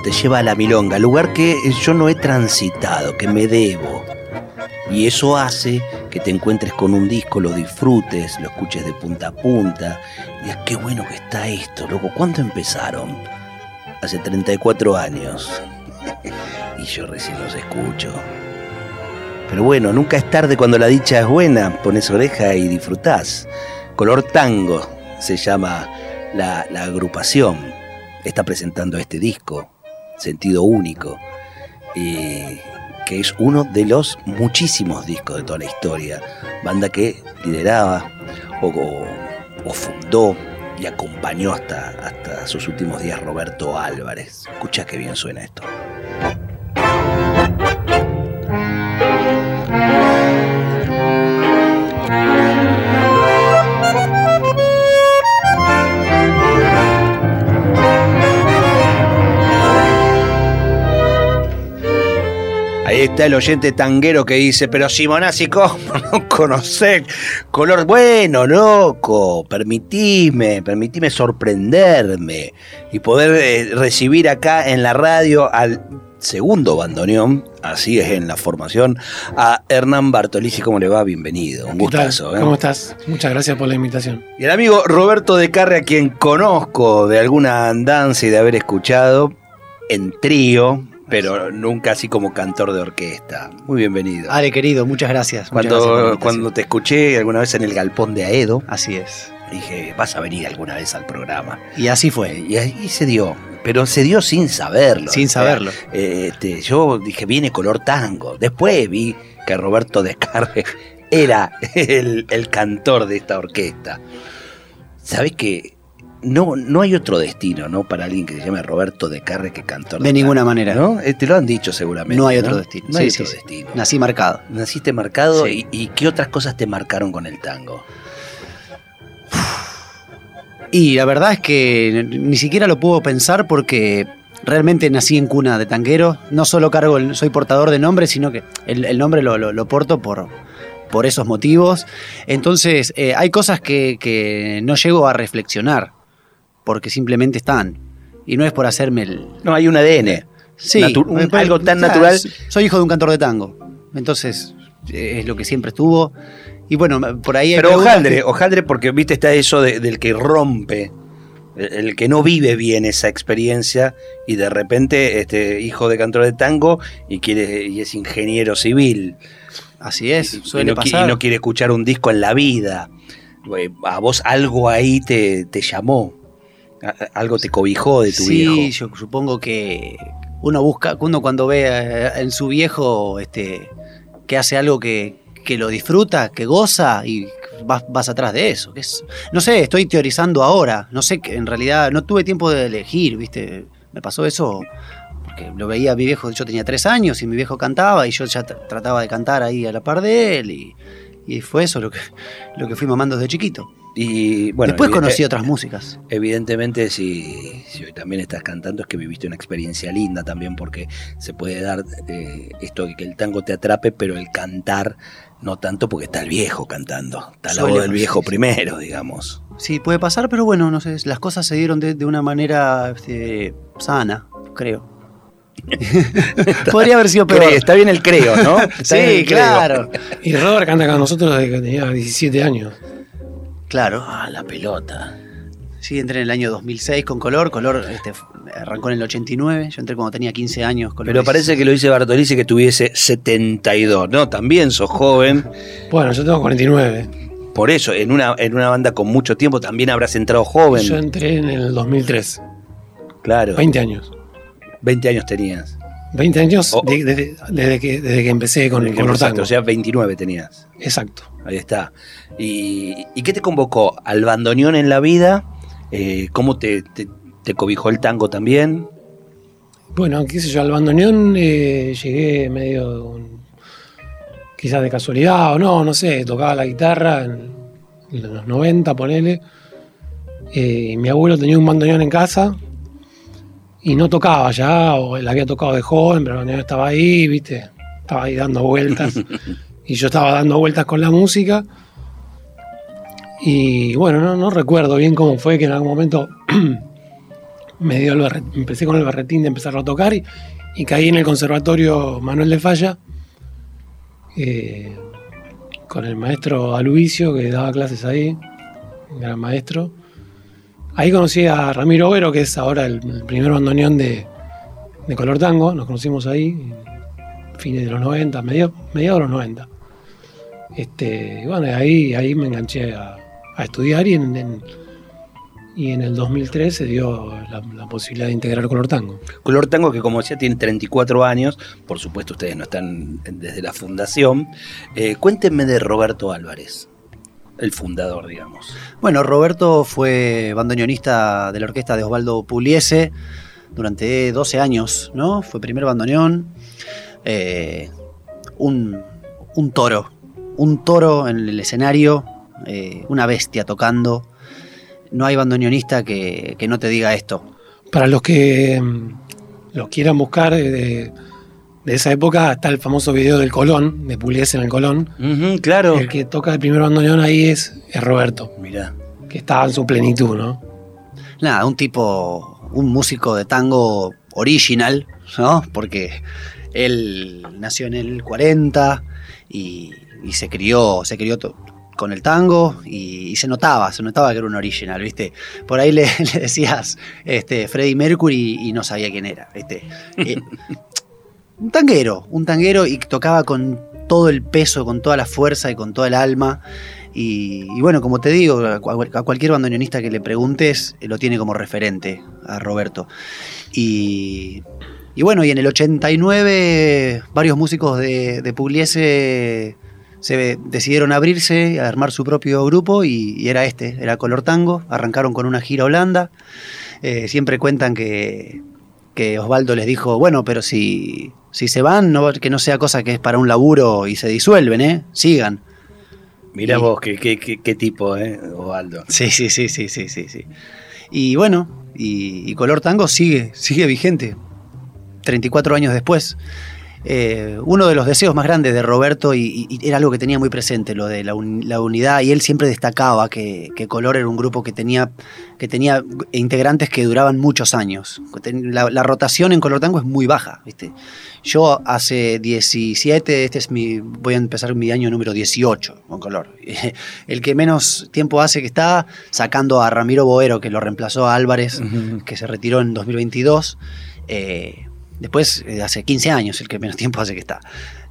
Te lleva a la milonga, lugar que yo no he transitado, que me debo. Y eso hace que te encuentres con un disco, lo disfrutes, lo escuches de punta a punta. Y digas, qué bueno que está esto, loco. ¿Cuánto empezaron? Hace 34 años. y yo recién los escucho. Pero bueno, nunca es tarde cuando la dicha es buena. Pones oreja y disfrutás. Color Tango se llama la, la agrupación está presentando este disco, Sentido Único, que es uno de los muchísimos discos de toda la historia. Banda que lideraba o, fundó y acompañó hasta, hasta sus últimos días Roberto Álvarez. Escucha qué bien suena esto. Está el oyente tanguero que dice, pero Simonazzi, ¿cómo no conocer color? Bueno, loco, permitime, permitime sorprenderme y poder eh, recibir acá en la radio al segundo bandoneón, así es en la formación, a Hernán Bartolisi. ¿Cómo le va? Bienvenido. Un gustazo. ¿eh? ¿Cómo estás? Muchas gracias por la invitación. Y el amigo Roberto de Carre, a quien conozco de alguna andanza y de haber escuchado en trío, pero nunca así como cantor de orquesta. Muy bienvenido. Ale, querido, muchas gracias. Cuando, cuando te escuché alguna vez en el galpón de Aedo. Así es. Dije, vas a venir alguna vez al programa. Y así fue. Y ahí se dio. Pero se dio sin saberlo. Sin saberlo. este, yo dije, viene color tango. Después vi que Roberto Descarre era el, el cantor de esta orquesta. ¿Sabes qué? No, no hay otro destino, ¿no? Para alguien que se llame Roberto de Carre que cantor. De, ninguna manera. ¿no? Eh, te lo han dicho seguramente. No hay otro destino. No hay otro destino. Nací marcado. Naciste marcado y, y, qué otras cosas te marcaron con el tango? Y la verdad es que ni siquiera lo puedo pensar porque realmente nací en cuna de tanguero. No solo cargo, soy portador de nombre, sino que el, nombre lo, lo, porto por, por esos motivos. Entonces, eh, hay cosas que, que, no llego a reflexionar porque simplemente están. Y no es por hacerme el. No, hay un ADN. Sí, algo tan natural. Soy hijo de un cantor de tango. Entonces, es lo que siempre estuvo. Y bueno, por ahí. Pero ojaldre, ojaldre, porque viste, está eso del que rompe. El, que no vive bien esa experiencia y de repente este hijo de cantor de tango y quiere y es ingeniero civil. Así es, suele pasar. y no quiere escuchar un disco en la vida. A vos algo ahí te, te llamó algo te cobijó de tu viejo. Sí, yo supongo que uno busca, uno cuando ve eh, en su viejo este, que hace algo que, lo disfruta, que goza y vas, vas atrás de eso. Que es, no sé, estoy teorizando ahora. No sé, que en realidad no tuve tiempo de elegir, ¿viste? Me pasó eso porque lo veía mi viejo, yo tenía tres años y mi viejo cantaba y yo ya trataba de cantar ahí a la par de él y, y fue eso lo que, lo que fui mamando desde chiquito. Y bueno, Después conocí otras músicas. Evidentemente, si, hoy también estás cantando, es que viviste una experiencia linda también, porque se puede dar eh, esto de que el tango te atrape, pero el cantar no tanto porque está el viejo cantando. Está la voz del viejo primero, digamos. Sí, puede pasar, pero bueno, no sé, las cosas se dieron de, una manera este, sana, creo. Podría haber sido peor. está bien el creo, ¿no? sí, claro. Y Robert canta con nosotros desde que tenía 17 años. Claro. Ah, la pelota. Sí, entré en el año 2006 con Color. Color este, arrancó en el 89. Yo entré cuando tenía 15 años. Color Pero parece que lo dice Bartolisi que tuviese 72, ¿no? También sos joven. Bueno, yo tengo 49. Por eso, en una, en una banda con mucho tiempo también habrás entrado joven. Yo entré en el 2003. Claro. 20 años. 20 años tenías. 20 años Oh. de- de- desde, que, desde que empecé con el Exacto, tango. O sea, 29 tenías. Exacto. Ahí está. ¿Y, y qué te convocó? ¿Al bandoneón en la vida? Eh, ¿Cómo te, te- te cobijó el tango también? Bueno, qué sé yo, al bandoneón eh, llegué medio quizás de casualidad o no, no sé, tocaba la guitarra en, en los 90, ponele. Eh, y mi abuelo tenía un bandoneón en casa y no tocaba ya, o él había tocado de joven, pero bandoneón estaba ahí, viste, estaba ahí dando vueltas. y yo estaba dando vueltas con la música. Y bueno, no, no recuerdo bien cómo fue que en algún momento me dio el berre- empecé con el berretín de empezar a tocar y, y caí en el conservatorio Manuel de Falla eh, con el maestro Aluvicio que daba clases ahí, gran maestro. Ahí conocí a Ramiro Overo, que es ahora el, primer bandoneón de, de Color Tango, nos conocimos ahí, fines de los 90, medio- mediados de los 90. Este, y bueno, ahí, ahí me enganché a, a estudiar y en, y en el 2003 se dio la, la posibilidad de integrar Color Tango. Color Tango, que como decía, tiene 34 años. Por supuesto, ustedes no están desde la fundación. Eh, cuéntenme de Roberto Álvarez, el fundador, digamos. Bueno, Roberto fue bandoneonista de la orquesta de Osvaldo Pugliese durante 12 años, ¿no? Fue primer bandoneón. eh, un, un toro, un toro en el escenario, eh, una bestia tocando. No hay bandoneonista que, que no te diga esto. Para los que mm, los quieran buscar eh, de, esa época, está el famoso video del Colón, de Pugliese en el Colón. Claro. El que toca el primer bandoneón ahí es, es Roberto, Mirá. que estaba en su plenitud, ¿no? Nada, un tipo, un músico de tango original, ¿no? Porque él nació en el 40 y, y se crió, se crió con el tango y, y se notaba, se notaba que era un original, ¿viste? Por ahí le, le decías este, Freddie Mercury y no sabía quién era, ¿viste? Eh, un tanguero, un tanguero y tocaba con todo el peso, con toda la fuerza y con toda el alma. Y, bueno, como te digo, a, cual- a cualquier bandoneonista que le preguntes, eh, lo tiene como referente a Roberto. Y, bueno, y en el 89 varios músicos de, de Pugliese se decidieron abrirse, a armar su propio grupo y, y era este, era Color Tango. Arrancaron con una gira a Holanda. Eh, siempre cuentan que, que Osvaldo les dijo, bueno, pero si, si se van, no, que no sea cosa que es para un laburo y se disuelven, ¿eh? Sigan. Mirá Y- vos, qué, qué- qué- qué tipo, ¿eh, Osvaldo? Sí, sí, sí, sí, sí, sí, sí. Y bueno, y, y Color Tango sigue, sigue vigente. 34 años después. Eh, uno de los deseos más grandes de Roberto, y, y era algo que tenía muy presente, lo de la, un- la unidad, y él siempre destacaba que, que Color era un grupo que tenía, que tenía integrantes que duraban muchos años. La, la rotación en Color Tango es muy baja, ¿viste? Yo hace 17, este es mi, voy a empezar mi año número 18 con Color. El que menos tiempo hace que está, sacando a Ramiro Boero, que lo reemplazó a Álvarez, que se retiró en 2022. eh, después, eh, hace 15 años, el que menos tiempo hace que está.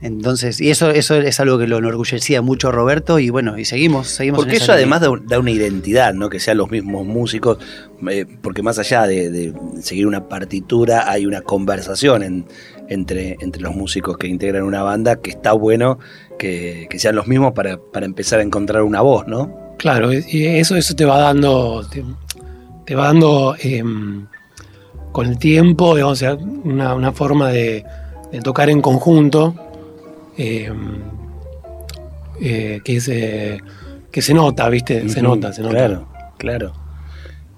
Entonces, y eso, eso es algo que lo enorgullecía mucho a Roberto, y bueno, y seguimos, seguimos. Porque en eso además da, da una identidad, ¿no? Que sean los mismos músicos, eh, porque más allá de, de seguir una partitura, hay una conversación en- entre, entre los músicos que integran una banda que está bueno que, que sean los mismos para, para empezar a encontrar una voz, ¿no? Claro, y eso, eso te va dando, te, te va dando em, con el tiempo, digamos, o sea, una, una forma de, de tocar en conjunto em, eh, que, se, que se nota, ¿viste? Se nota, se nota. Claro, claro.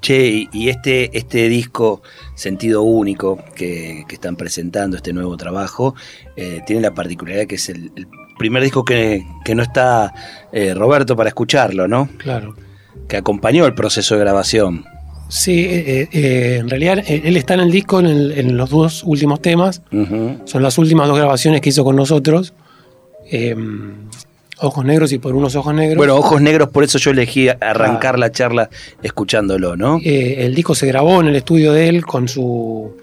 Che, y- y este, este disco Sentido Único que, que están presentando, este nuevo trabajo, eh, tiene la particularidad que es el, el primer disco que, que no está eh, Roberto para escucharlo, ¿no? Claro. Que acompañó el proceso de grabación. Sí, eh, eh, en realidad eh, él está en el disco en, el- en los dos últimos temas. Son las últimas dos grabaciones que hizo con nosotros. Eh, Ojos Negros y por unos Ojos Negros. Bueno, Ojos Negros, por eso yo elegí arrancar la charla escuchándolo, ¿no? Eh, el disco se grabó en el estudio de él con su.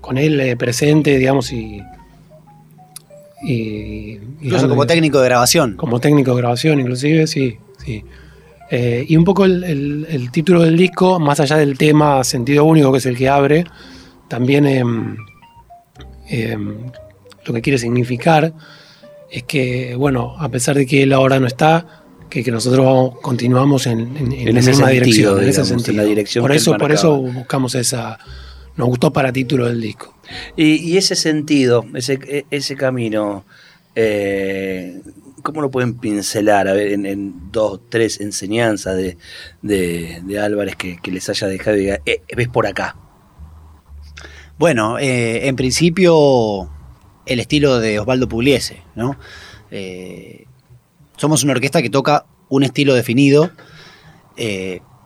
con él eh, presente, digamos, y. y- Incluso como técnico de grabación. como técnico de grabación, inclusive, sí, sí. Eh, y un poco el, el- el título del disco, más allá del tema Sentido Único, que es el que abre, también em, em, lo que quiere significar es que, bueno, a pesar de que él ahora no está, que, que nosotros continuamos en, en- en En la misma sentido, dirección, en ese sentido. la dirección por eso, por eso buscamos esa. Nos gustó para título del disco. Y, y ese sentido, ese, e- ese camino, eh, ¿cómo lo pueden pincelar? A ver, en, en dos, tres enseñanzas de, de- Álvarez que, les haya dejado "Eh, ves por acá. Bueno, eh, en principio el estilo de Osvaldo Pugliese, ¿no? Eh, somos una orquesta que toca un estilo definido,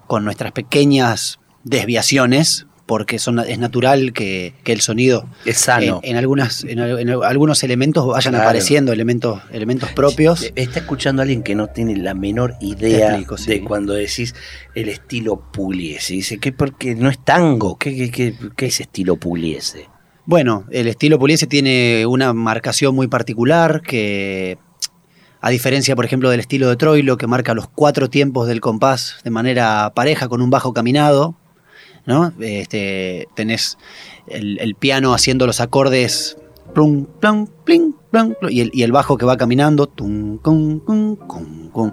con nuestras pequeñas desviaciones, porque son, es natural que, que el sonido Es sano. en, en algunas, en, al- en algunos elementos vayan Claro. apareciendo elementos, elementos propios. Eh, Está escuchando a alguien que no tiene la menor idea explico, sí. de cuando decís el estilo Pugliese. Dice, ¿qué? Porque no es tango. ¿Qué, qué, qué- qué es estilo Pugliese? Bueno, el estilo Pugliese tiene una marcación muy particular que, a diferencia, por ejemplo, del estilo de Troilo, que marca los cuatro tiempos del compás de manera pareja con un bajo caminado, ¿no? Este, tenés el, el piano haciendo los acordes plum, plum, plum, plum, y, el, y el bajo que va caminando. tum, cum, cum, cum.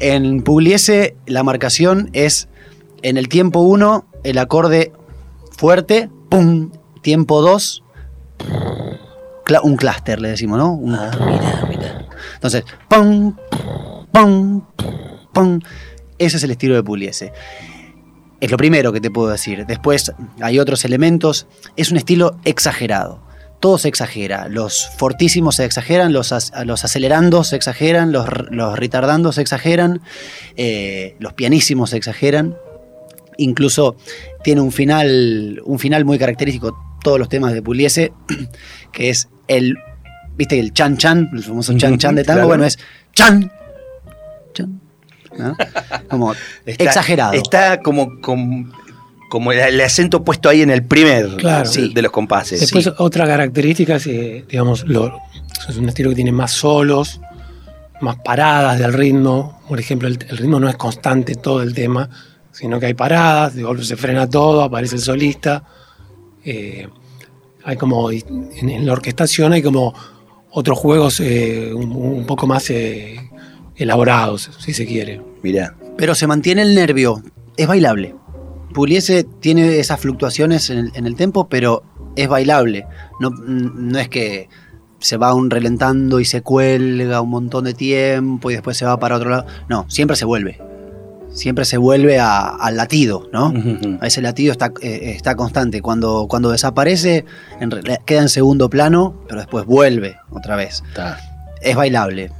En Pugliese la marcación es en el tiempo 1 el acorde fuerte, pum, tiempo 2, un clúster le decimos, ¿no? Un- Ah, mira, mira. entonces, pum, pum, pum. Ese es el estilo de Pugliese. Es lo primero que te puedo decir. Después hay otros elementos. Es un estilo exagerado. Todo se exagera. Los fortísimos se exageran, los, los acelerandos se exageran, los, los retardandos se exageran, eh, los pianísimos se exageran. Incluso tiene un final, un final muy característico, todos los temas de Pugliese, que es el, viste, el chan chan, el famoso chan chan de tango, Claro. bueno, es chan, ¿no? Como Está- exagerado. Está como, como, como el, el acento puesto ahí en el primer Claro. de- Sí. de los compases. Después, Sí. otra característica es, eh, digamos, lo- es un estilo que tiene más solos, más paradas del ritmo. Por ejemplo, el, el ritmo no es constante todo el tema, sino que hay paradas, de golpe se frena todo, aparece el solista. Eh, hay como, en, en la orquestación hay como otros juegos eh, un, un poco más eh, elaborados, si se quiere. Mirá. Pero se mantiene el nervio, es bailable. Pugliese tiene esas fluctuaciones en el, en el tempo, pero es bailable. No, no es que se va un relentando y se cuelga un montón de tiempo y después se va para otro lado. No, siempre se vuelve. Siempre se vuelve a- al latido, ¿no? Ese latido está, eh, está constante. Cuando, cuando desaparece, en queda en segundo plano, pero después vuelve otra vez. Está, Es bailable.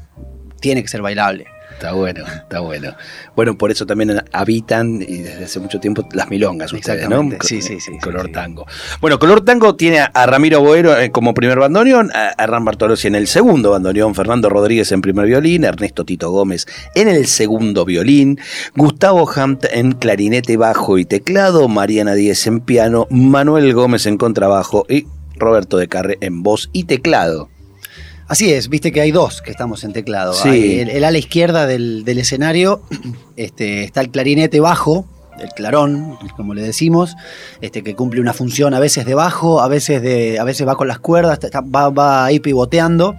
Tiene que ser bailable. está bueno, está bueno. Bueno, por eso también habitan y desde hace mucho tiempo las milongas ustedes, ¿no? Exactamente. Sí, sí, sí, Color sí. tango. Bueno, Color Tango tiene a, Ramiro Boero eh, como primer bandoneón, a, Ram Bartolozzi en el segundo bandoneón, Fernando Rodríguez en primer violín, Ernesto Tito Gómez en el segundo violín, Gustavo Hamt en clarinete bajo y teclado, Mariana Díez en piano, Manuel Gómez en contrabajo y Roberto de Carre en voz y teclado. Así es, viste que hay dos que estamos en teclado. Sí. Hay el, el ala izquierda del, del escenario este, está el clarinete bajo, el clarón, como le decimos, este, que cumple una función a veces de bajo, a veces, de, a veces va con las cuerdas, está- va, va ahí pivoteando.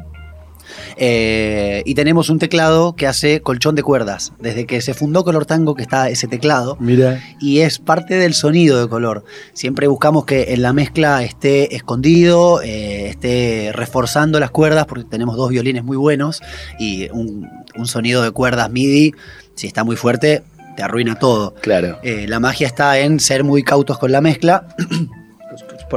Eh, y tenemos un teclado que hace colchón de cuerdas. Desde que se fundó Color Tango que está ese teclado Mira. y es parte del sonido de color. Siempre buscamos que en la mezcla esté escondido, eh, esté reforzando las cuerdas, porque tenemos dos violines muy buenos y un, un sonido de cuerdas MIDI, si está muy fuerte, te arruina todo. Claro. Eh, la magia está en ser muy cautos con la mezcla.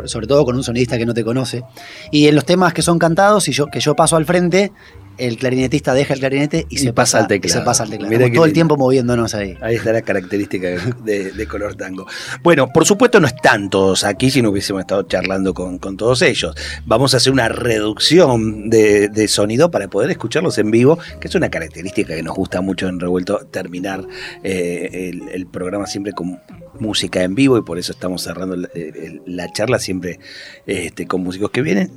sobre todo con un sonidista que no te conoce. Y en los temas que son cantados y yo, que yo paso al frente, el clarinetista deja el clarinete y, Y se pasa al teclado. Se pasa al teclado. Todo el tiempo moviéndonos ahí. Ahí está la característica de, de color tango. Bueno, por supuesto no están todos aquí si no hubiésemos estado charlando con, con todos ellos. Vamos a hacer una reducción de, de sonido para poder escucharlos en vivo, que es una característica que nos gusta mucho en Revuelto, terminar eh, el, el programa siempre con música en vivo y por eso estamos cerrando el- la charla siempre este, con músicos que vienen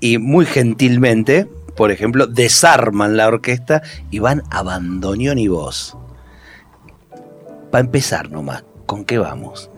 y muy gentilmente, por ejemplo, desarman la orquesta y van a bandoneón y voz. Para empezar nomás, ¿con qué vamos?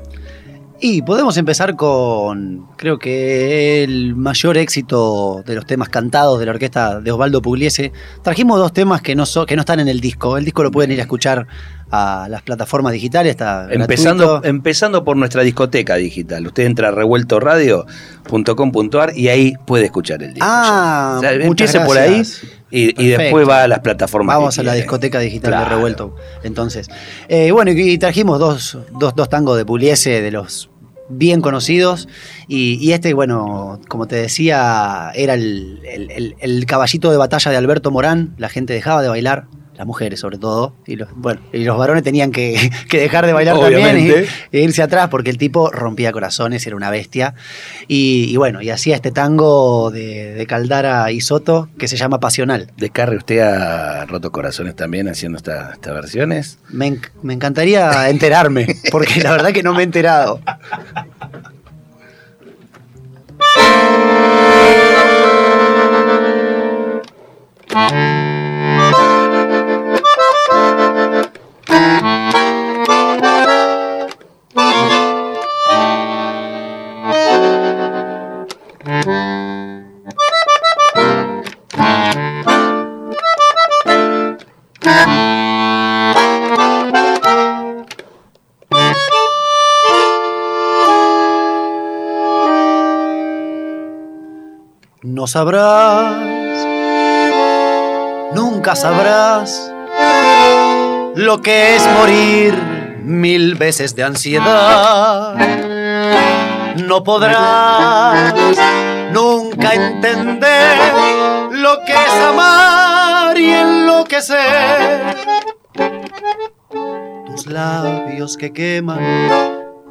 Y podemos empezar con, creo que el mayor éxito de los temas cantados de la orquesta de Osvaldo Pugliese. Trajimos dos temas que no, so- que no están en el disco. El disco lo pueden ir a escuchar a las plataformas digitales. Está Empezando, gratuito. empezando por nuestra discoteca digital. Usted entra a revueltoradio.com.ar y ahí puede escuchar el disco. Ah. O sea, muchas empiece por ahí gracias. y, después va a las plataformas. Vamos a la discoteca digital de. Revuelto. Entonces, Eh, bueno, y, y trajimos dos, dos, dos tangos de Pugliese de los bien conocidos. Y, y este, bueno, como te decía, era el, el- el- el caballito de batalla de Alberto Morán. La gente dejaba de bailar. Las mujeres, sobre todo. Y los, bueno, y los varones tenían que, que dejar de bailar Obviamente. también y, e irse atrás porque el tipo rompía corazones, era una bestia. Y, y bueno, y hacía este tango de, de Caldara y Soto que se llama Pasional. ¿De Carre usted ha roto corazones también haciendo esta- estas versiones? Me, me encantaría enterarme, porque la verdad que no me he enterado. sabrás, nunca sabrás lo que es morir mil veces de ansiedad. No podrás nunca entender lo que es amar y enloquecer. Tus labios que queman,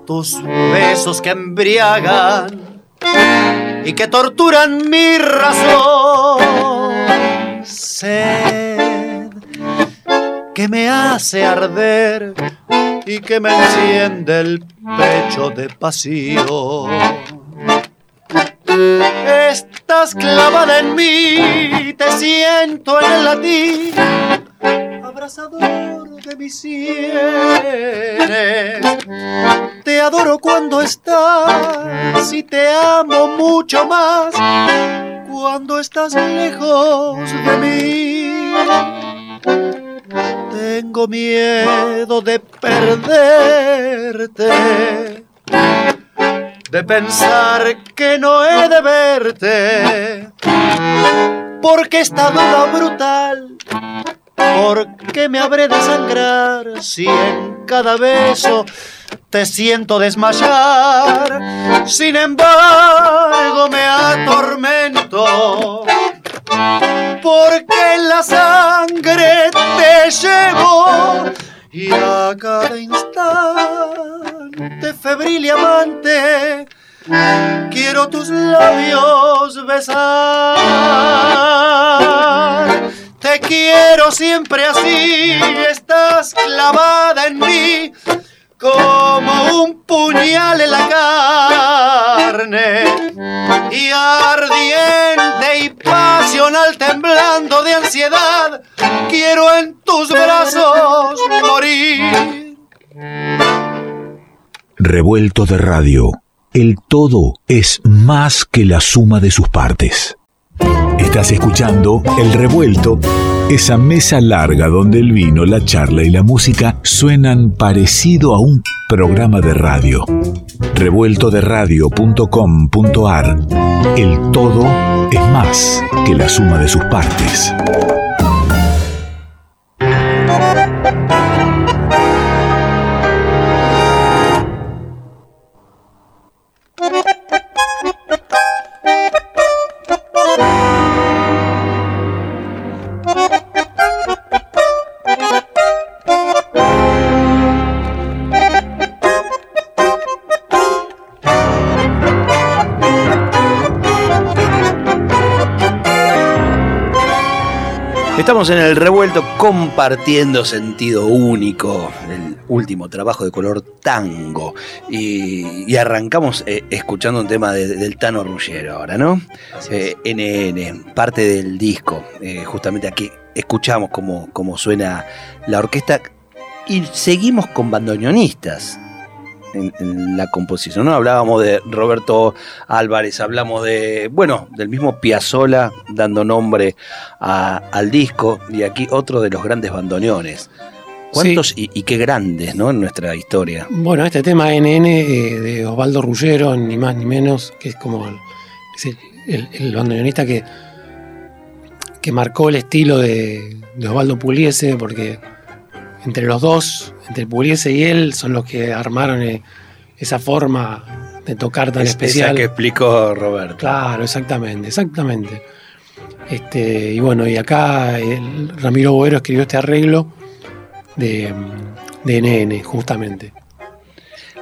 tus besos que embriagan y que torturan mi razón. Sed que me hace arder y que me enciende el pecho de pasión. Estás clavada en mí, te siento en el latín, abrazador de mis sienes. Te adoro cuando estás y te amo mucho más cuando estás lejos de mí. Tengo miedo de perderte, de pensar que no he de verte, porque esta duda brutal ¿Por qué me habré de sangrar si en cada beso te siento desmayar? Sin embargo me atormento porque la sangre te llevo y a cada instante febril y amante quiero tus labios besar. Te quiero siempre así, estás clavada en mí como un puñal en la carne y ardiente y pasional temblando de ansiedad, quiero en tus brazos morir. Revuelto de radio. El todo es más que la suma de sus partes. Estás escuchando El Revuelto, esa mesa larga donde el vino, la charla y la música suenan parecido a un programa de radio. Revueltoderadio.com.ar El todo es más que la suma de sus partes. Estamos en el revuelto compartiendo sentido único, el último trabajo de color tango. Y, y arrancamos eh, escuchando un tema de- del Tano Ruggero ahora, ¿no? Eh, NN, parte del disco. Eh, justamente aquí escuchamos cómo, cómo suena la orquesta y seguimos con bandoneonistas. En, en la composición, ¿no? Hablábamos de Roberto Álvarez, hablamos de, bueno, del mismo Piazzola dando nombre a- al disco y aquí otro de los grandes bandoneones. ¿Cuántos y, y qué grandes, ¿no? En nuestra historia. Bueno, este tema NN eh, de Osvaldo Ruggero, ni más ni menos, que es como el bandoneonista que, que marcó el estilo de, de Osvaldo Puliese, porque entre los dos, entre Puliese y él, son los que armaron eh, esa forma de tocar tan Es- especial. Esa que explicó Roberto. Claro, exactamente, exactamente. Este, y bueno, y acá el Ramiro Boero escribió este arreglo de, de NN, justamente.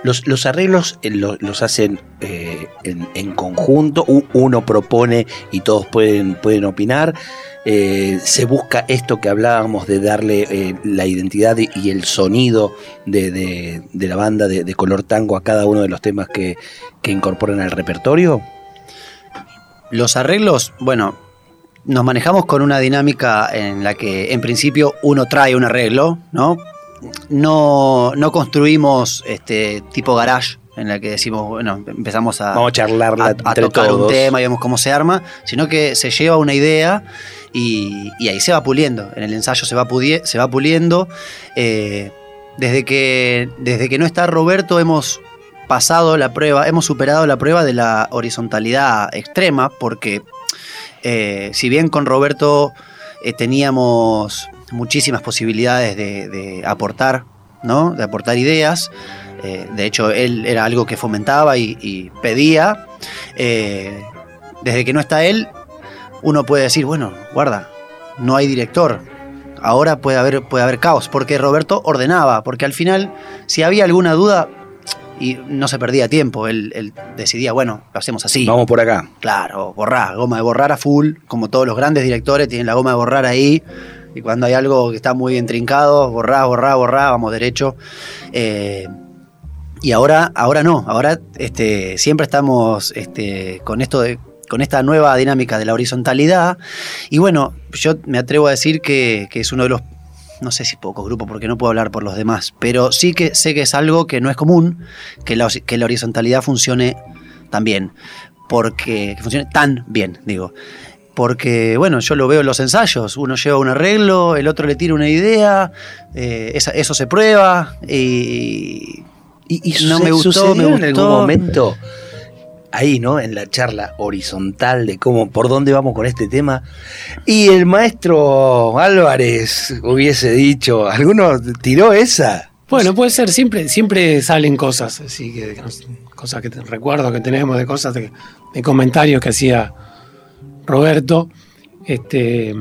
Los, los arreglos eh, lo- los hacen eh, en, en conjunto, uno propone y todos pueden, pueden opinar. Eh, se busca esto que hablábamos de darle eh, la identidad y el sonido de, de- de la banda de, de color tango a cada uno de los temas que, que incorporan al repertorio. Los arreglos, bueno, nos manejamos con una dinámica en la que en principio uno trae un arreglo, ¿no? No, no construimos este tipo garage en la que decimos, bueno, empezamos a, Vamos a tocar todos. un tema y vemos cómo se arma, sino que se lleva una idea y, ahí se va puliendo. En el ensayo se va, se va puliendo. Eh, desde, que, desde que no está Roberto hemos pasado la prueba, hemos superado la prueba de la horizontalidad extrema, porque eh, si bien con Roberto eh, teníamos muchísimas posibilidades de, aportar, ¿no? De aportar ideas. de hecho, él era algo que fomentaba y, pedía. desde que no está él, uno puede decir, bueno, guarda, no hay director. Ahora puede haber, puede haber caos, porque Roberto ordenaba, porque al final, si había alguna duda, y no se perdía tiempo, él, él decidía, bueno, lo hacemos así. Vamos por acá. Claro, borrar, goma de borrar a full, como todos los grandes directores tienen la goma de borrar ahí. Y cuando hay algo que está muy bien trincado, borrá, borrá, borrá, vamos derecho. Eh, y ahora, ahora no, ahora este, siempre estamos este, con esto de, con esta nueva dinámica de la horizontalidad. Y bueno, yo me atrevo a decir que, que es uno de los, no sé si pocos grupos, porque no puedo hablar por los demás, pero sí que sé que es algo que no es común, que la, que la horizontalidad funcione tan bien. Porque, que funcione tan bien, digo. Porque, bueno, yo lo veo en los ensayos. Uno lleva un arreglo, el otro le tira una idea, eh, esa- eso se prueba y, Y, y No me gustó, en algún momento ahí, ¿no? En la charla horizontal de cómo, por dónde vamos con este tema. Y el maestro Álvarez hubiese dicho, ¿alguno tiró esa? Bueno, puede ser, siempre, siempre salen cosas, así que cosas que recuerdo que tenemos de cosas de, comentarios que hacía Roberto. Este,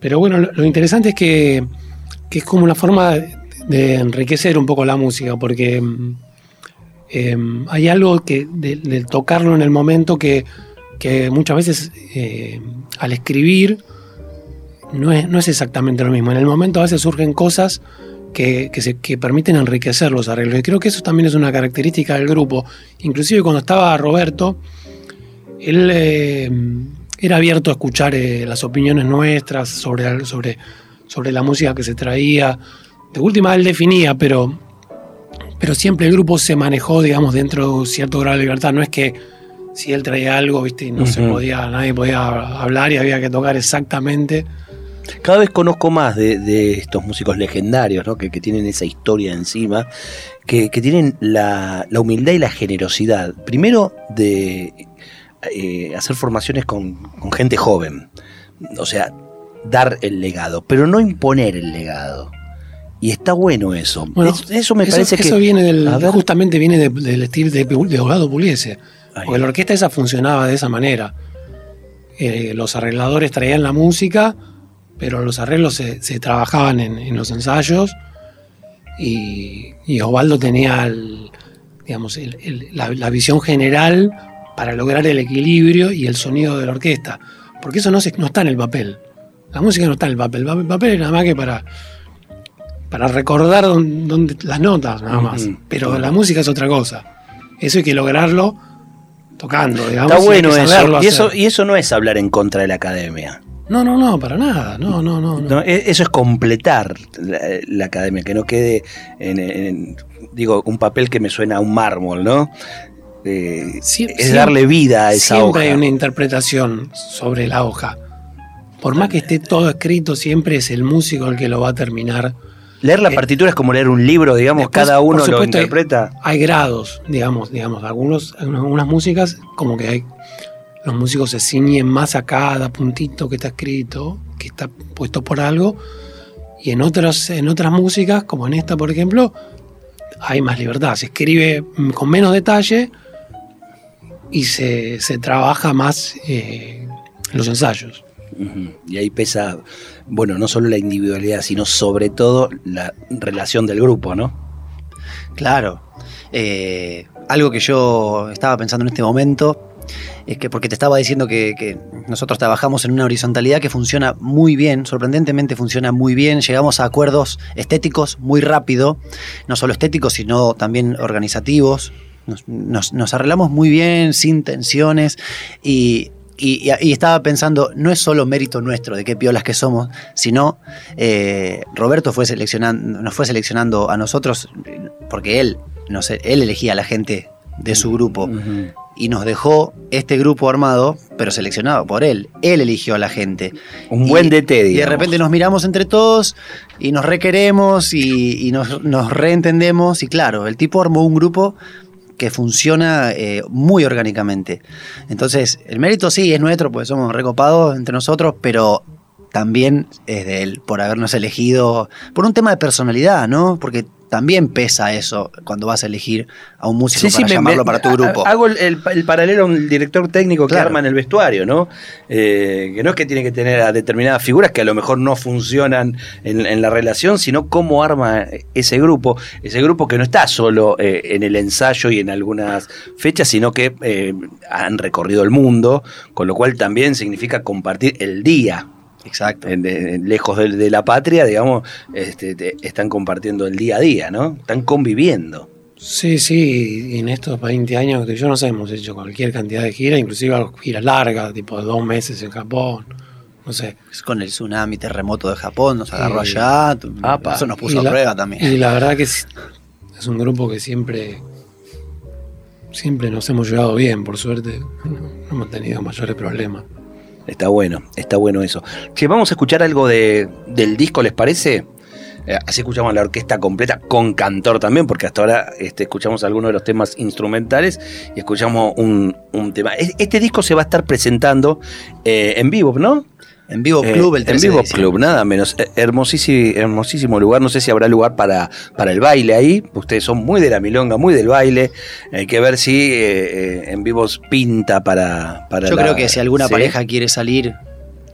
pero bueno, lo, lo interesante es que, que es como una forma de enriquecer un poco la música, porque em, hay algo que de, de tocarlo en el momento que, que muchas veces eh, al escribir no es, no es exactamente lo mismo. En el momento a veces surgen cosas que, que permiten enriquecer los arreglos. Y creo que eso también es una característica del grupo. Inclusive cuando estaba Roberto, él eh, era abierto a escuchar eh, las opiniones nuestras sobre, sobre, sobre la música que se traía. De última él definía, pero, pero siempre el grupo se manejó, digamos, dentro de un cierto grado de libertad. No es que si él traía algo, viste, y no se podía, nadie podía hablar y había que tocar exactamente. Cada vez conozco más de, de estos músicos legendarios, ¿no? que, que tienen esa historia encima, que, que tienen la, la humildad y la generosidad. Primero de eh, hacer formaciones con, con gente joven. O sea, dar el legado, pero no imponer el legado. Y está bueno eso. Bueno, Es- eso me eso, parece que. eso viene del, ver. justamente viene de- del estilo de, de Osvaldo. Ahí. Porque la orquesta esa funcionaba de esa manera. Eh, los arregladores traían la música, pero los arreglos se, se trabajaban en, en los ensayos y, y Osvaldo tenía el- digamos, el- el- la, la visión general para lograr el equilibrio y el sonido de la orquesta. Porque eso no, se- no está en el papel. La música no está en el papel. El papel es nada más que para, para recordar dónde, dónde- las notas, nada más. Pero la música es otra cosa. Eso hay que lograrlo tocando, digamos. Está bueno eso. Y, eso. hacer. y eso no es hablar en contra de la academia. No, no, no, para nada. No, no, no. no. No, e- eso es completar la, la academia, que no quede en, en- digo, un papel que me suena a un mármol, ¿no? Eh, Sie- es siempre- darle vida a esa siempre hoja. hay una interpretación sobre la hoja. Por más que esté todo escrito, siempre es el músico el que lo va a terminar. Leer la eh, partitura es como leer un libro, digamos, Después, cada por uno lo supuesto, hay- interpreta. Hay grados, digamos, digamos, algunos, algunas músicas, como que hay, los músicos se ciñen más a cada puntito que está escrito, que está puesto por algo, y en otras, en otras músicas, como en esta, por ejemplo, hay más libertad. Se escribe con menos detalle y se, se trabaja más eh, los ensayos. Y ahí pesa, bueno, no solo la individualidad, sino sobre todo la relación del grupo, ¿no? Claro. Eh, algo que yo estaba pensando en este momento es que, porque te estaba diciendo que, nosotros trabajamos en una horizontalidad que funciona muy bien, sorprendentemente funciona muy bien, llegamos a acuerdos estéticos muy rápido, no solo estéticos, sino también organizativos. Nos- nos arreglamos muy bien, sin tensiones, y, y- y- y estaba pensando, no es solo mérito nuestro de qué piolas que somos, sino eh, Roberto fue seleccionando, nos fue seleccionando a nosotros porque él, no sé, él elegía a la gente de su grupo y nos dejó este grupo armado, pero seleccionado por él. Él eligió a la gente. Un Y- buen DT, Y de repente nos miramos entre todos y nos requeremos y, y nos, nos reentendemos. Y claro, el tipo armó un grupo que funciona eh, muy orgánicamente. Entonces, el mérito sí es nuestro, porque somos recopados entre nosotros, pero también es de él por habernos elegido, por un tema de personalidad, ¿no? Porque también pesa eso cuando vas a elegir a un músico para me- llamarlo me- para tu grupo. Hago el, el- el paralelo a un director técnico que Claro. arma en el vestuario, ¿no? Eh, que no es que tiene que tener a determinadas figuras que a lo mejor no funcionan en, en la relación, sino cómo arma ese grupo. Ese grupo que no está solo eh, en el ensayo y en algunas fechas, sino que eh, han recorrido el mundo, con lo cual también significa compartir el día. Exacto. en- en- lejos de, de la patria, digamos, este, te- están compartiendo el día a día, ¿no? Están conviviendo. Sí, sí, y en estos 20 años que yo no sé, hemos hecho cualquier cantidad de giras, inclusive giras largas, tipo de dos meses en Japón, no sé. Con el tsunami, terremoto de Japón, nos agarró Sí. allá. Apa. Eso nos puso Y a la- prueba también. Y la verdad que es, es un grupo que siempre, siempre nos hemos llevado bien, por suerte, no, no hemos tenido mayores problemas. Está bueno, está bueno eso. Che, vamos a escuchar algo de, del disco, ¿les parece? Eh, así escuchamos la orquesta completa, con cantor también, porque hasta ahora este, escuchamos algunos de los temas instrumentales y escuchamos un, un tema. Es- Este disco se va a estar presentando eh, en vivo, ¿no? En Vivo Eh, Club, el 13 En Vivo de. Club, nada menos. Eh, Hermosísimo, hermosísimo lugar. No sé si habrá lugar para, para el baile ahí. Ustedes son muy de la milonga, muy del baile. Hay que ver si eh, en vivos pinta para. para Yo la- creo que si alguna ¿sí? pareja quiere salir,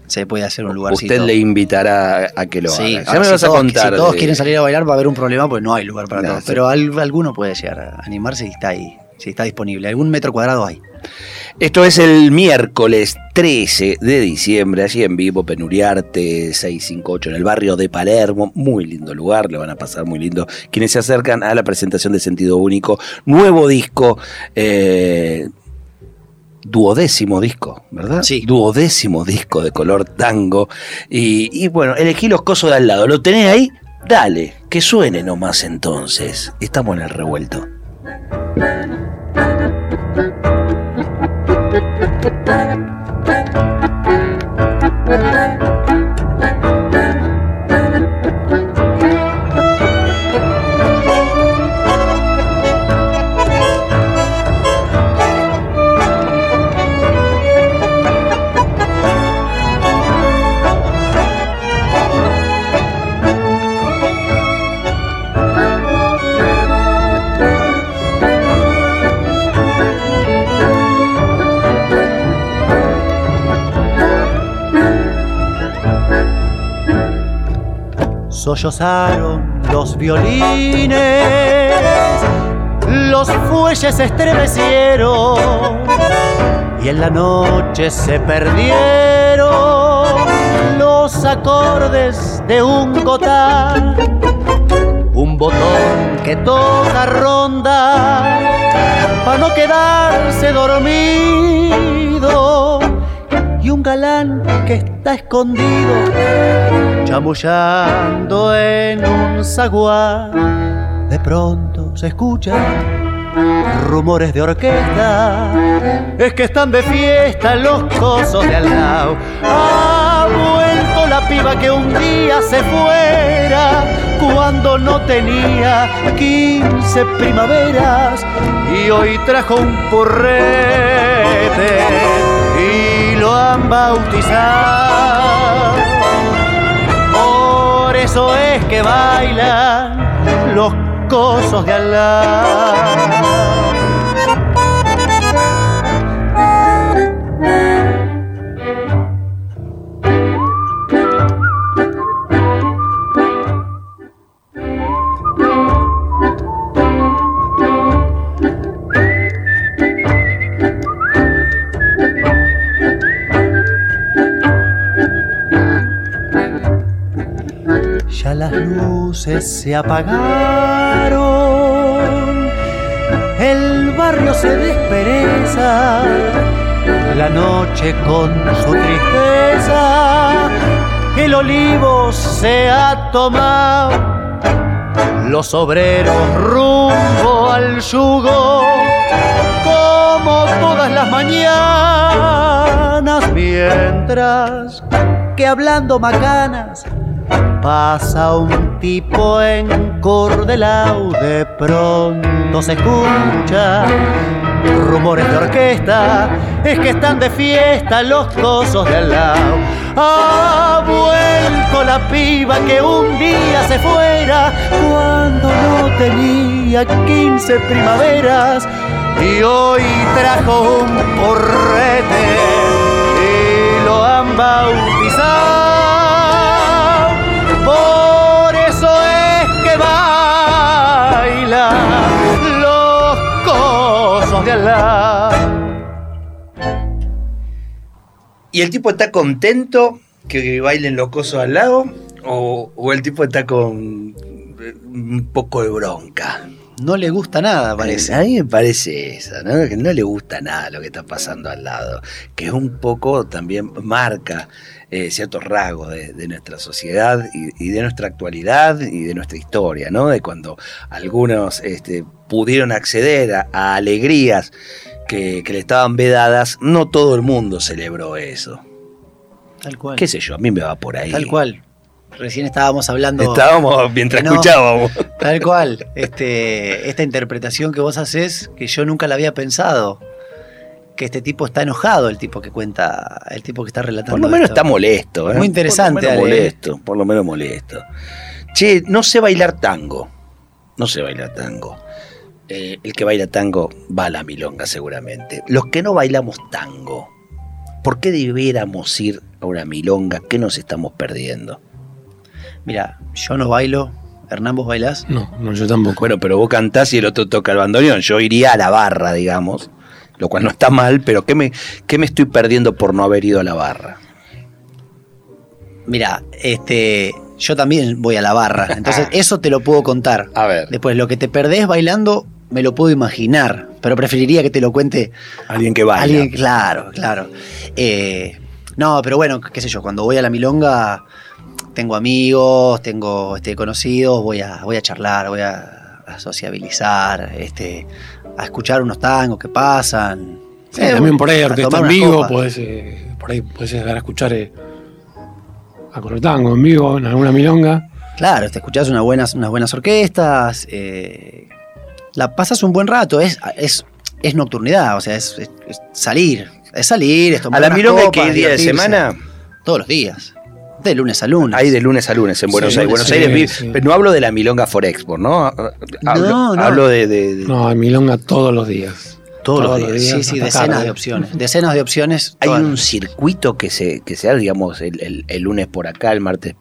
se puede hacer un lugarcito. Usted le invitará a que lo Sí, haga. Ya me si vas a contar. Si todos de- quieren salir a bailar va a haber un problema porque no hay lugar para No, todos. sí. Pero al- alguno puede llegar a animarse y está ahí. Si está disponible. Algún metro cuadrado hay. Esto es el miércoles 13 de diciembre, allí en vivo, Penuriarte 658, en el barrio de Palermo. Muy lindo lugar, le van a pasar muy lindo. Quienes se acercan a la presentación de Sentido Único, nuevo disco, eh, duodécimo disco, ¿verdad? Sí. Duodécimo disco de color tango. Y, y bueno, elegí los cosos de al lado. ¿Lo tenés ahí? Dale, que suene nomás entonces. Estamos en el revuelto. Sollozaron los violines, los fuelles se estremecieron y en la noche se perdieron los acordes de un gotán, un botón que toca ronda para no quedarse dormido y un galán que está escondido chamullando en un zaguán. De pronto se escucha rumores de orquesta, es que están de fiesta los cosos de al lado. Ha vuelto la piba que un día se fuera cuando no tenía 15 primaveras y hoy trajo un porrete y lo han bautizado. Eso es que bailan los cosos de Alá. Luces se apagaron, el barrio se despereza, la noche con su tristeza, el olivo se ha tomado, los obreros rumbo al yugo, como todas las mañanas, mientras que hablando macanas Pasa un tipo en cordelao, de pronto se escucha rumores de orquesta, es que están de fiesta los cosos de al lado. Ha vuelto la piba que un día se fuera cuando no tenía 15 primaveras y hoy trajo un porrete y lo han bautizado. ¿Y el tipo está contento que bailen los cosos al lado? ¿O, o el tipo está con eh, un poco de bronca? No le gusta nada, parece. A mí me parece eso, ¿no? Que no le gusta nada lo que está pasando al lado. Que es un poco también marca eh, ciertos rasgos de, de nuestra sociedad y, y de nuestra actualidad y de nuestra historia, ¿no? De cuando algunos este, pudieron acceder a, a alegrías que, que le estaban vedadas, no todo el mundo celebró eso. Tal cual. ¿Qué sé yo? A mí me va por ahí. Tal cual. Recién estábamos hablando. Estábamos mientras no. escuchábamos. Tal cual. Este, esta interpretación que vos haces, que yo nunca la había pensado. Que este tipo está enojado, el tipo que cuenta, el tipo que está relatando. Por lo menos esto. está molesto. ¿eh? Muy interesante, Por lo menos Ale. molesto, por lo menos molesto. Che, no sé bailar tango. No sé bailar tango. Eh, el que baila tango va a la milonga seguramente. Los que no bailamos tango, ¿por qué debiéramos ir a una milonga? ¿Qué nos estamos perdiendo? Mira, yo no bailo. Hernán, ¿vos bailás? No, no, yo tampoco. Bueno, pero vos cantás y el otro toca el bandoneón. Yo iría a la barra, digamos. Lo cual no está mal, pero ¿qué me, qué me estoy perdiendo por no haber ido a la barra? Mira, este, yo también voy a la barra. Entonces, eso te lo puedo contar. A ver. Después, lo que te perdés bailando, me lo puedo imaginar. Pero preferiría que te lo cuente Alguien que baila. alguien, claro, claro. Eh, no, pero bueno, qué sé yo, cuando voy a la milonga, tengo amigos, tengo este, conocidos, voy a, voy a charlar, voy a, a sociabilizar, este, a escuchar unos tangos que pasan. Sí, también por ahí orquesta en vivo, podés, eh, por ahí podés llegar a escuchar eh, a Corretango en vivo, en alguna milonga. Claro, te escuchás unas buenas, unas buenas orquestas, eh, la pasas un buen rato, es, es, es nocturnidad, o sea, es, es- es salir, es salir, es tomar ¿A la milonga que copas, ir día de semana? Todos los días, de lunes a lunes. Hay de lunes a lunes en Buenos Sí, Aires. Buenos sí, Aires, vi- sí. pero no hablo de la Milonga Forexpo, ¿no? Hablo, No, no. hablo de, de- de- No, hay milonga todos los días. todos los días. Sí, decenas tarde. de opciones. Decenas de opciones. Hay un circuito que se, que se da, digamos, el, el- el lunes por acá, el martes.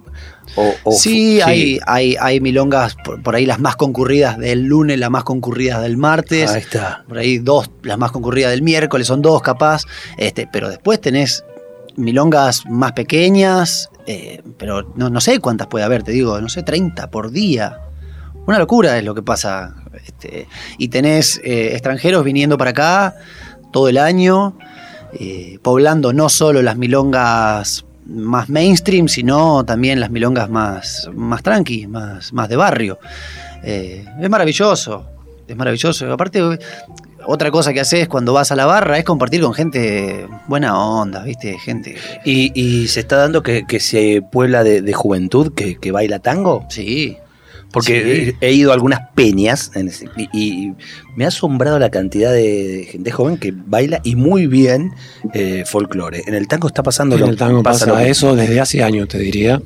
O, o- Sí, Hay, hay, hay milongas, por, por ahí las más concurridas del lunes, las más concurridas del martes. Ahí está. Por ahí dos, las más concurridas del miércoles, son dos capaz. Este, pero después tenés milongas más pequeñas, Eh, pero no, no sé cuántas puede haber, te digo, no sé, 30 por día. Una locura es lo que pasa. Este, y tenés eh, extranjeros viniendo para acá todo el año, eh, poblando no solo las milongas más mainstream, sino también las milongas más, más tranqui, más, más de barrio. Es maravilloso, es maravilloso. Aparte, otra cosa que haces cuando vas a la barra es compartir con gente buena onda, ¿viste? Gente. ¿Y, y se está dando que, que se puebla de, de juventud que, que baila tango? Sí. Porque Sí. he he ido a algunas peñas en ese- y, y me ha asombrado la cantidad de, gente joven que baila y muy bien eh, folclore. En el tango está pasando En lo el tango pasa, lo mismo. eso desde hace años, te diría.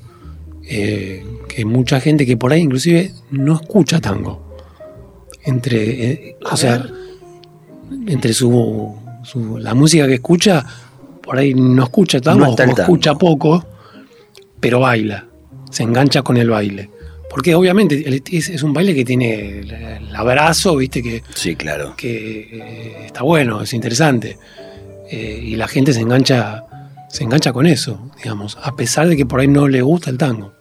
Eh, que mucha gente que por ahí inclusive no escucha tango. Entre, eh, o sea, entre su, su- la música que escucha, por ahí no escucha No el o escucha poco, pero baila, se engancha con el baile. Porque obviamente es, un baile que tiene el, el abrazo, viste, que, Sí, claro. que eh, está bueno, es interesante. Eh, y la gente se engancha, se engancha con eso, digamos, a pesar de que por ahí no le gusta el tango.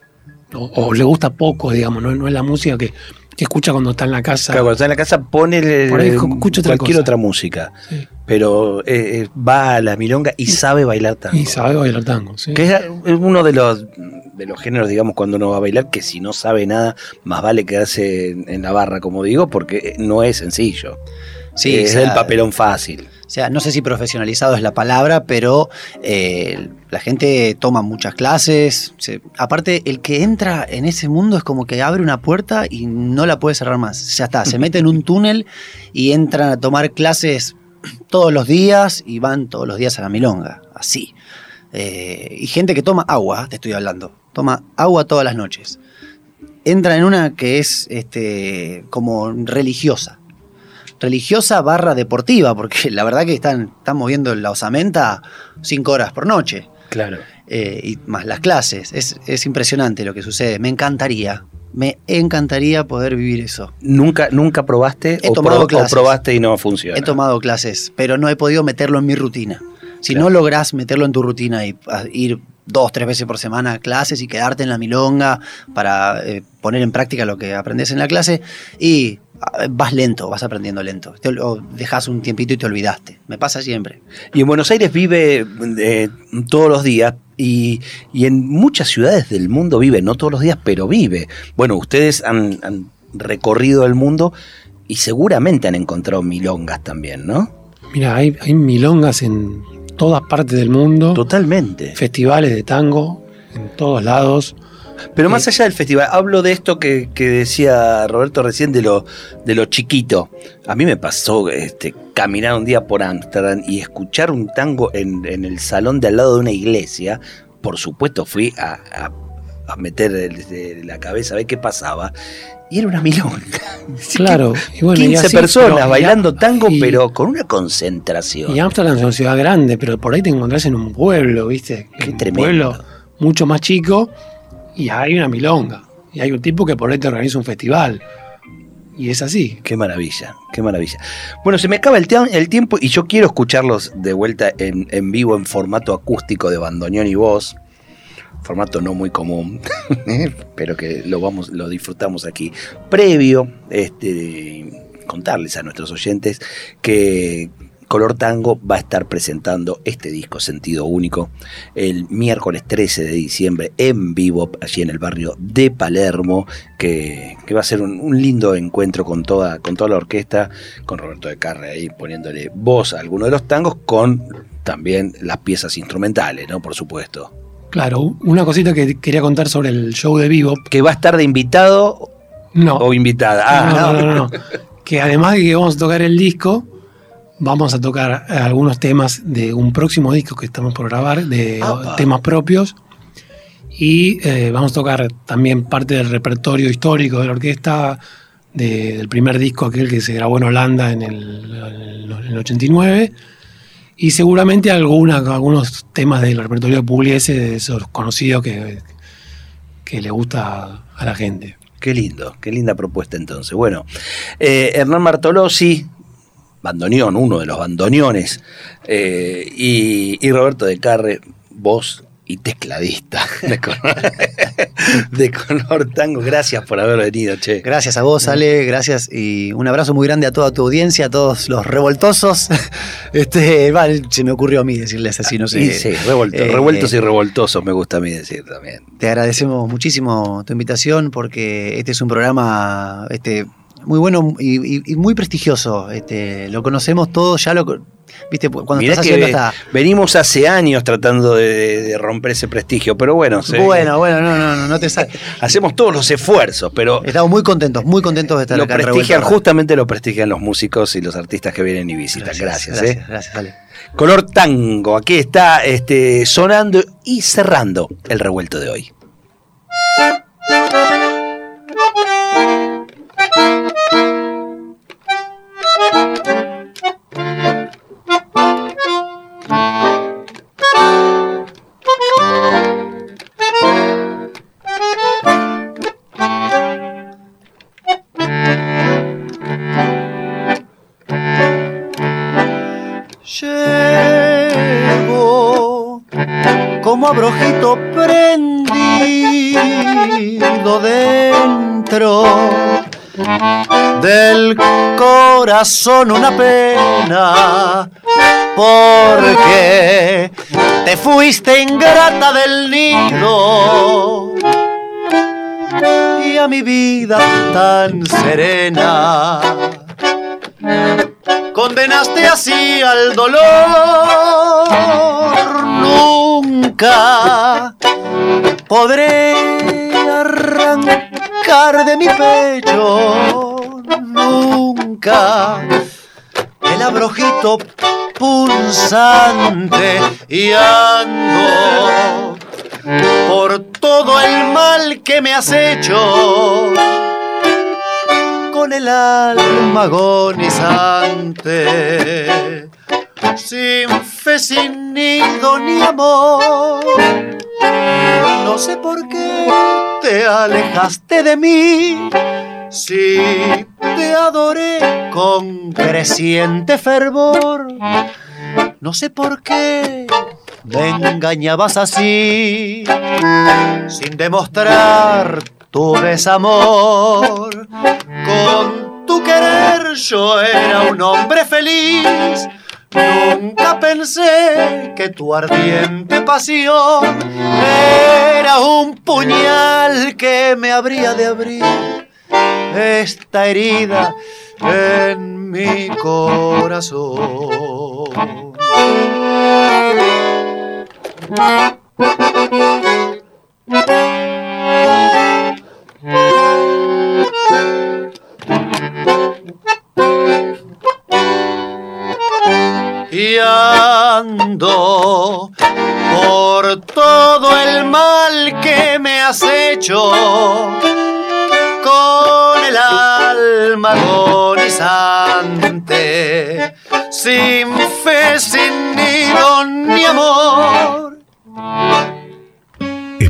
O, o le gusta poco, digamos, no, no es la música que, que escucha cuando está en la casa. Claro, cuando está en la casa pone el- Por ahí escucha otra cualquier cosa. otra música, Sí. pero eh, eh, va a la milonga y sabe bailar tango. Y sabe bailar tango, sí. Que es es uno de los de los géneros, digamos, cuando uno va a bailar, que si no sabe nada, más vale quedarse en, en la barra, como digo, porque no es sencillo. Sí, es o sea, el papelón fácil. Sea, no sé si profesionalizado es la palabra, pero eh, la gente toma muchas clases. se- aparte, el que entra en ese mundo es como que abre una puerta y no la puede cerrar más. Ya está, se mete en un túnel y entran a tomar clases todos los días y van todos los días a la milonga, así. Eh, y gente que toma agua, te estoy hablando, toma agua todas las noches. Entra en una que es este, como religiosa religiosa barra deportiva, porque la verdad que están, están moviendo la osamenta cinco horas por noche, Claro. eh, y más las clases. Es, es impresionante lo que sucede. Me encantaría, me encantaría poder vivir eso. ¿Nunca, nunca probaste He o, tomado probaste y no funciona? He tomado clases, pero no he podido meterlo en mi rutina. Si Claro. no lográs meterlo en tu rutina y ir dos, tres veces por semana a clases y quedarte en la milonga para eh, poner en práctica lo que aprendes en la clase, y vas lento, vas aprendiendo lento. Te, o dejas un tiempito y te olvidaste. Me pasa siempre. Y en Buenos Aires vive eh, todos los días y, y en muchas ciudades del mundo vive, no todos los días, pero vive. Bueno, ustedes han, han recorrido el mundo y seguramente han encontrado milongas también, ¿no? Mira, hay, hay milongas en todas partes del mundo, Totalmente. festivales de tango en todos lados. Pero más allá del festival, hablo de esto que, que decía Roberto recién de lo, de lo chiquito. A mí me pasó este, caminar un día por Ámsterdam y escuchar un tango en, en el salón de al lado de una iglesia. Por supuesto, fui a, a- a meter el- la cabeza a ver qué pasaba. Y era una milonga. Claro, y bueno, y 15 así, personas pero- bailando y- tango, y- pero con una concentración. Y Ámsterdam es una ciudad grande, pero por ahí te encontrás en un pueblo, ¿viste? Qué un tremendo. pueblo mucho más chico y hay una milonga. Y hay un tipo que por ahí te organiza un festival. Y es así. Qué maravilla, qué maravilla. Bueno, se me acaba el, tiempo y yo quiero escucharlos de vuelta en, en vivo en formato acústico de bandoneón y voz. Formato no muy común, pero que lo vamos, lo disfrutamos aquí. Previo, este, contarles a nuestros oyentes que Color Tango va a estar presentando este disco Sentido Único el miércoles 13 de diciembre en vivo allí en el barrio de Palermo, que, que va a ser un, un lindo encuentro con toda, con toda la orquesta, con Roberto de Carre ahí poniéndole voz a alguno de los tangos, con también las piezas instrumentales, ¿no? Por supuesto. Claro, una cosita que quería contar sobre el show de Vivo. Que va a estar de invitado No, o invitada. Ah, no, no, no, no. Que además de que vamos a tocar el disco, vamos a tocar algunos temas de un próximo disco que estamos por grabar, de temas propios. Y eh, vamos a tocar también parte del repertorio histórico de la orquesta, de- del primer disco aquel que se grabó en Holanda en el, en el 89. Y seguramente alguna, algunos temas del repertorio de Pugliese, de esos conocidos que, que le gusta a la gente. Qué lindo, qué linda propuesta entonces. Bueno, eh, Hernán Martolosi, bandoneón, uno de los bandoneones, eh, y, y Roberto de Carre, voz y tecladista de color, de color tango. Gracias por haber venido, che. Gracias a vos, Ale, gracias y un abrazo muy grande a toda tu audiencia, a todos los revoltosos. Este, vale, se me ocurrió a mí decirles así, no sé. Sí, sí, revolto- Eh, revueltos y revoltosos me gusta a mí decir también. Te agradecemos muchísimo tu invitación porque este es un programa este, muy bueno y, y- y muy prestigioso. Este, lo conocemos todos, ya lo viste cuando Mirá estás que haciendo hasta. venimos hace años tratando de, de romper ese prestigio, pero bueno, se- Bueno, bueno, no, no, no, no te sale. hacemos todos los esfuerzos, pero Estamos muy contentos, muy contentos de estar lo acá prestigian, justamente lo prestigian los músicos y los artistas que vienen y visitan. Gracias, gracias, ¿eh? gracias, Ale. Color tango, aquí está este, sonando y cerrando el revuelto de hoy. Dentro del corazón una pena porque te fuiste ingrata del nido y a mi vida tan serena condenaste así al dolor. Nunca podré arrancar de mi pecho, nunca. El abrojito pulsante y ando por todo el mal que me has hecho. Con el alma agonizante, sin fe, sin nido ni amor. No sé por qué te alejaste de mí, si te adoré con creciente fervor. No sé por qué me engañabas así, sin demostrar tu desamor. Con tu querer yo era un hombre feliz. Nunca pensé que tu ardiente pasión era un puñal que me habría de abrir esta herida en mi corazón. Por todo el mal que me has hecho con el alma agonizante, sin fe, sin nido ni amor.